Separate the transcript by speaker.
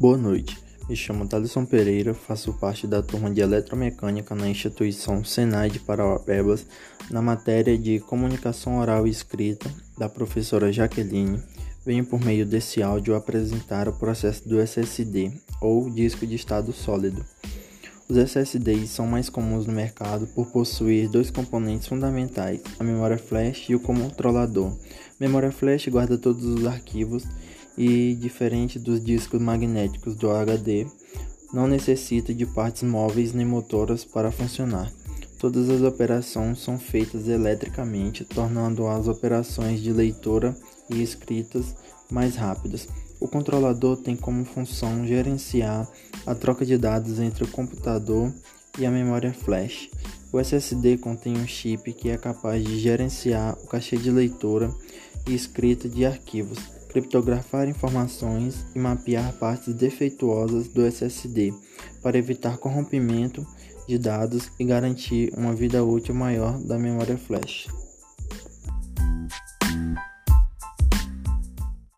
Speaker 1: Boa noite, me chamo Thaleson Pereira, faço parte da turma de Eletromecânica na instituição Senai de Parauapebas, na matéria de Comunicação Oral e Escrita, da professora Jaqueline. Venho por meio desse áudio apresentar o processo do SSD, ou disco de estado sólido. Os SSDs são mais comuns no mercado por possuir dois componentes fundamentais, a memória flash e o controlador. Memória flash guarda todos os arquivos e, diferente dos discos magnéticos do HD, não necessita de partes móveis nem motoras para funcionar. Todas as operações são feitas eletricamente, tornando as operações de leitura e escritas mais rápidas. O controlador tem como função gerenciar a troca de dados entre o computador e a memória flash. O SSD contém um chip que é capaz de gerenciar o cachê de leitura e escrita de arquivos, criptografar informações e mapear partes defeituosas do SSD para evitar corrompimento de dados e garantir uma vida útil maior da memória flash.